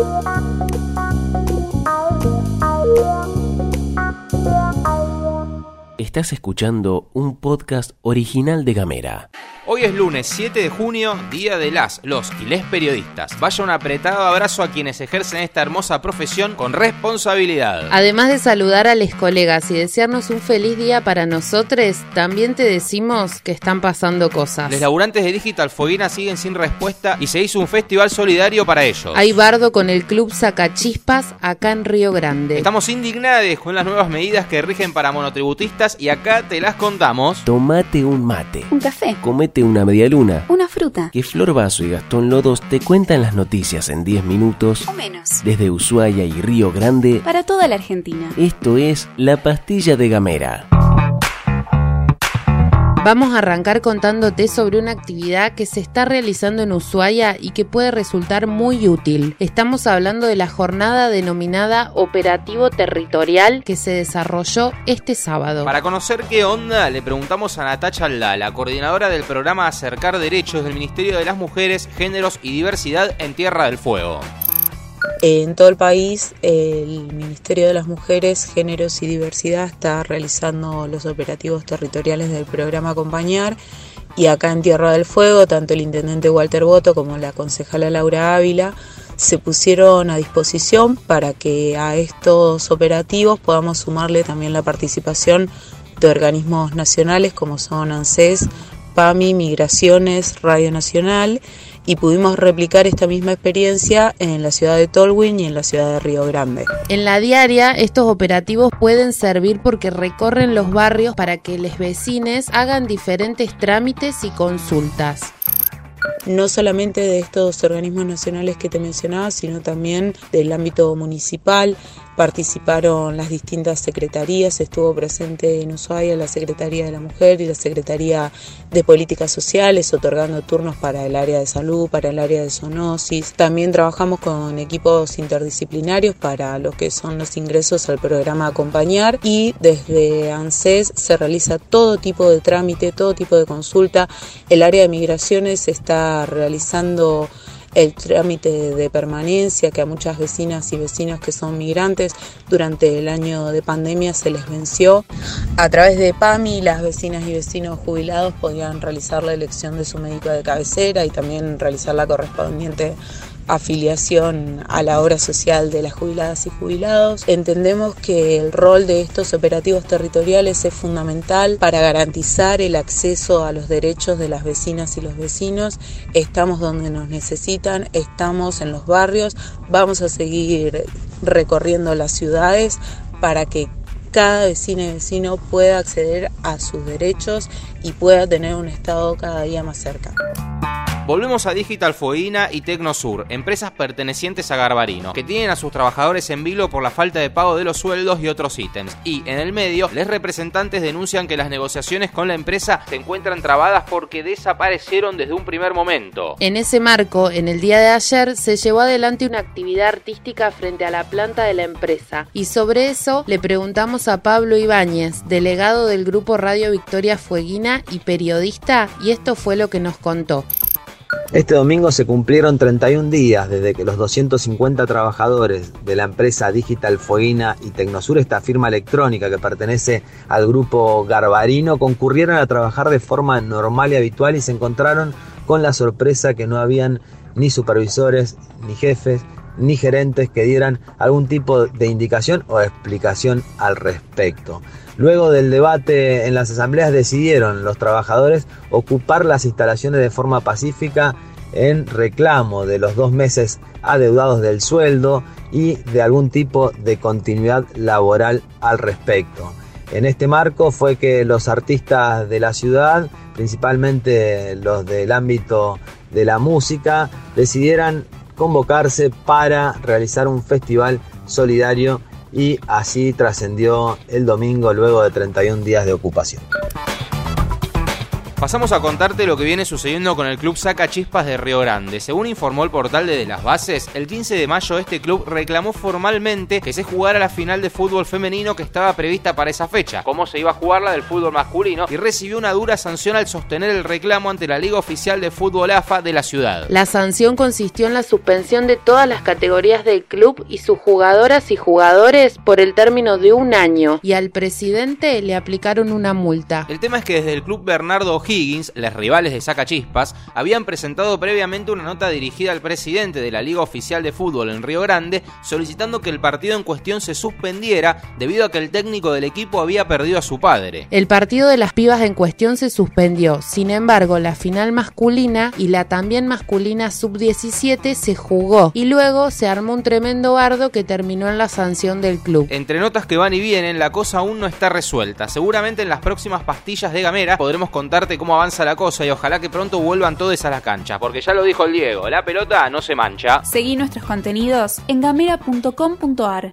Thank you. Estás escuchando un podcast original de Gamera. Hoy es lunes 7 de junio, día de las, los y les periodistas. Vaya un apretado abrazo a quienes ejercen esta hermosa profesión con responsabilidad. Además de saludar a los colegas y desearnos un feliz día para nosotros, también te decimos que están pasando cosas. Los laburantes de Digital Foguina siguen sin respuesta y se hizo un festival solidario para ellos. Hay bardo con el club Sacachispas acá en Río Grande. Estamos indignados con las nuevas medidas que rigen para monotributistas y acá te las contamos. Tomate un mate. Un café. Comete una media luna. Una fruta. Que Flor Vaso y Gastón Lodos te cuentan las noticias en 10 minutos. O menos. Desde Ushuaia y Río Grande. Para toda la Argentina. Esto es La Pastilla de Gamera. Vamos a arrancar contándote sobre una actividad que se está realizando en Ushuaia y que puede resultar muy útil. Estamos hablando de la jornada denominada Operativo Territorial que se desarrolló este sábado. Para conocer qué onda, le preguntamos a Natacha Alda, la coordinadora del programa Acercar Derechos del Ministerio de las Mujeres, Géneros y Diversidad en Tierra del Fuego. En todo el país, el Ministerio de las Mujeres, Géneros y Diversidad está realizando los operativos territoriales del programa Acompañar. Y acá en Tierra del Fuego, tanto el intendente Walter Boto como la concejala Laura Ávila se pusieron a disposición para que a estos operativos podamos sumarle también la participación de organismos nacionales como son ANSES, PAMI, Migraciones, Radio Nacional y pudimos replicar esta misma experiencia en la ciudad de Tolwyn y en la ciudad de Río Grande. En la diaria, estos operativos pueden servir porque recorren los barrios para que los vecinos hagan diferentes trámites y consultas no solamente de estos organismos nacionales que te mencionaba, sino también del ámbito municipal. Participaron las distintas secretarías, estuvo presente en Ushuaia la Secretaría de la Mujer y la Secretaría de Políticas Sociales, otorgando turnos para el área de salud, para el área de zoonosis. También trabajamos con equipos interdisciplinarios para lo que son los ingresos al programa Acompañar y desde ANSES se realiza todo tipo de trámite, todo tipo de consulta. El área de migraciones está realizando el trámite de permanencia que a muchas vecinas y vecinos que son migrantes durante el año de pandemia se les venció. A través de PAMI las vecinas y vecinos jubilados podían realizar la elección de su médico de cabecera y también realizar la correspondiente afiliación a la obra social de las jubiladas y jubilados. Entendemos que el rol de estos operativos territoriales es fundamental para garantizar el acceso a los derechos de las vecinas y los vecinos. Estamos donde nos necesitan, estamos en los barrios, vamos a seguir recorriendo las ciudades para que cada vecina y vecino pueda acceder a sus derechos y pueda tener un Estado cada día más cerca. Volvemos a Digital Foina y Tecnosur, empresas pertenecientes a Garbarino, que tienen a sus trabajadores en vilo por la falta de pago de los sueldos y otros ítems. Y en el medio, les representantes denuncian que las negociaciones con la empresa se encuentran trabadas porque desaparecieron desde un primer momento. En ese marco, en el día de ayer, se llevó adelante una actividad artística frente a la planta de la empresa. Y sobre eso le preguntamos a Pablo Ibáñez, delegado del grupo Radio Victoria Fueguina y periodista, y esto fue lo que nos contó. Este domingo se cumplieron 31 días desde que los 250 trabajadores de la empresa Digital Fueguina y Tecnosur, esta firma electrónica que pertenece al grupo Garbarino, concurrieron a trabajar de forma normal y habitual y se encontraron con la sorpresa que no habían ni supervisores, ni jefes, ni gerentes que dieran algún tipo de indicación o explicación al respecto. Luego del debate en las asambleas decidieron los trabajadores ocupar las instalaciones de forma pacífica en reclamo de los dos meses adeudados del sueldo y de algún tipo de continuidad laboral al respecto. En este marco fue que los artistas de la ciudad, principalmente los del ámbito de la música, decidieran convocarse para realizar un festival solidario y así trascendió el domingo luego de 31 días de ocupación. Pasamos a contarte lo que viene sucediendo con el club Saca Chispas de Río Grande. Según informó el portal de, Las Bases, el 15 de mayo este club reclamó formalmente que se jugara la final de fútbol femenino que estaba prevista para esa fecha, cómo se iba a jugar la del fútbol masculino, y recibió una dura sanción al sostener el reclamo ante la Liga Oficial de Fútbol AFA de la ciudad. La sanción consistió en la suspensión de todas las categorías del club y sus jugadoras y jugadores por el término de un año, y al presidente le aplicaron una multa. El tema es que desde el club Bernardo Higgins, los rivales de Saca Chispas, habían presentado previamente una nota dirigida al presidente de la Liga Oficial de Fútbol en Río Grande solicitando que el partido en cuestión se suspendiera debido a que el técnico del equipo había perdido a su padre. El partido de las pibas en cuestión se suspendió, sin embargo la final masculina y la también masculina sub-17 se jugó y luego se armó un tremendo bardo que terminó en la sanción del club. Entre notas que van y vienen, la cosa aún no está resuelta. Seguramente en las próximas pastillas de Gamera podremos contarte cómo avanza la cosa y ojalá que pronto vuelvan todos a la cancha, porque ya lo dijo el Diego, la pelota no se mancha. Seguí nuestros contenidos en gamera.com.ar.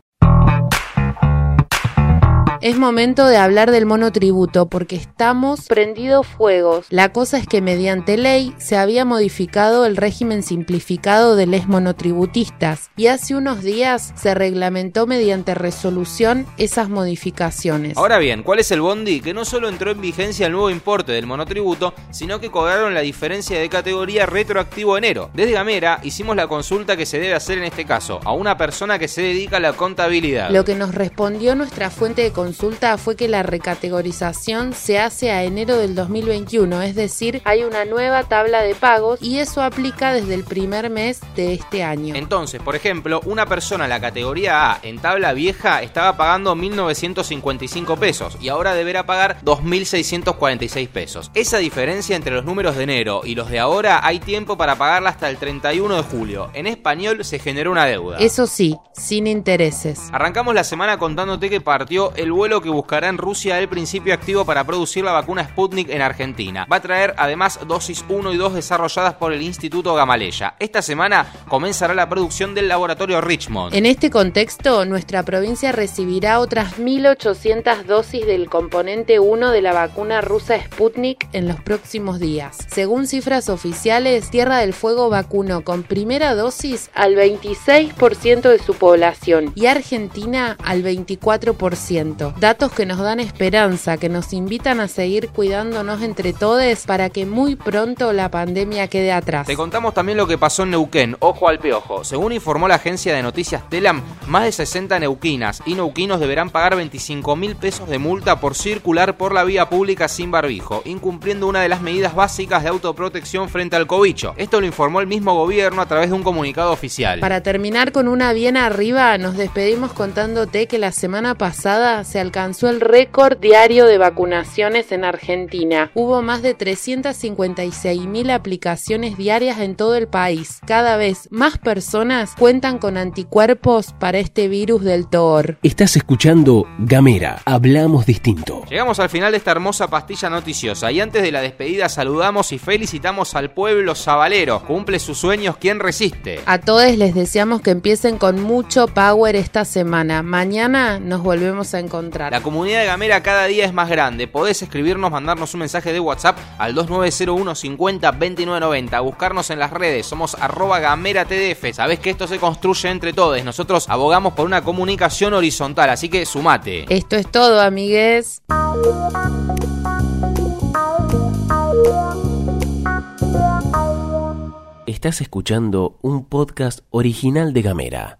Es momento de hablar del monotributo porque estamos prendidos fuegos. La cosa es que mediante ley se había modificado el régimen simplificado de les monotributistas y hace unos días se reglamentó mediante resolución esas modificaciones. Ahora bien, ¿cuál es el bondi? Que no solo entró en vigencia el nuevo importe del monotributo, sino que cobraron la diferencia de categoría retroactivo enero. Desde Gamera hicimos la consulta que se debe hacer en este caso a una persona que se dedica a la contabilidad. Lo que nos respondió nuestra fuente de consulta fue que la recategorización se hace a enero del 2021, es decir, hay una nueva tabla de pagos y eso aplica desde el primer mes de este año. Entonces, por ejemplo, una persona en la categoría A en tabla vieja estaba pagando 1.955 pesos y ahora deberá pagar 2.646 pesos. Esa diferencia entre los números de enero y los de ahora hay tiempo para pagarla hasta el 31 de julio. En español se generó una deuda. Eso sí, sin intereses. Arrancamos la semana contándote que partió el vuelo que buscará en Rusia el principio activo para producir la vacuna Sputnik en Argentina. Va a traer además dosis 1 y 2 desarrolladas por el Instituto Gamaleya. Esta semana comenzará la producción del laboratorio Richmond. En este contexto, nuestra provincia recibirá otras 1.800 dosis del componente 1 de la vacuna rusa Sputnik en los próximos días. Según cifras oficiales, Tierra del Fuego vacunó con primera dosis al 26% de su población y Argentina al 24%. Datos que nos dan esperanza, que nos invitan a seguir cuidándonos entre todos para que muy pronto la pandemia quede atrás. Te contamos también lo que pasó en Neuquén, ojo al piojo. Según informó la agencia de noticias Telam, más de 60 neuquinas y neuquinos deberán pagar 25 mil pesos de multa por circular por la vía pública sin barbijo, incumpliendo una de las medidas básicas de autoprotección frente al cobicho. Esto lo informó el mismo gobierno a través de un comunicado oficial. Para terminar con una bien arriba, nos despedimos contándote que la semana pasada se alcanzó el récord diario de vacunaciones en Argentina. Hubo más de 356 mil aplicaciones diarias en todo el país. Cada vez más personas cuentan con anticuerpos para este virus del TOR. Estás escuchando Gamera, hablamos distinto. Llegamos al final de esta hermosa pastilla noticiosa y antes de la despedida saludamos y felicitamos al pueblo sabalero. Cumple sus sueños quien resiste. A todos les deseamos que empiecen con mucho power esta semana. Mañana nos volvemos a encontrar. La comunidad de Gamera cada día es más grande. Podés escribirnos, mandarnos un mensaje de WhatsApp al 2901 50 2990. Buscarnos en las redes. Somos arroba gamera tdf. Sabés que esto se construye entre todos. Nosotros abogamos por una comunicación horizontal. Así que sumate. Esto es todo, amigues. Estás escuchando un podcast original de Gamera.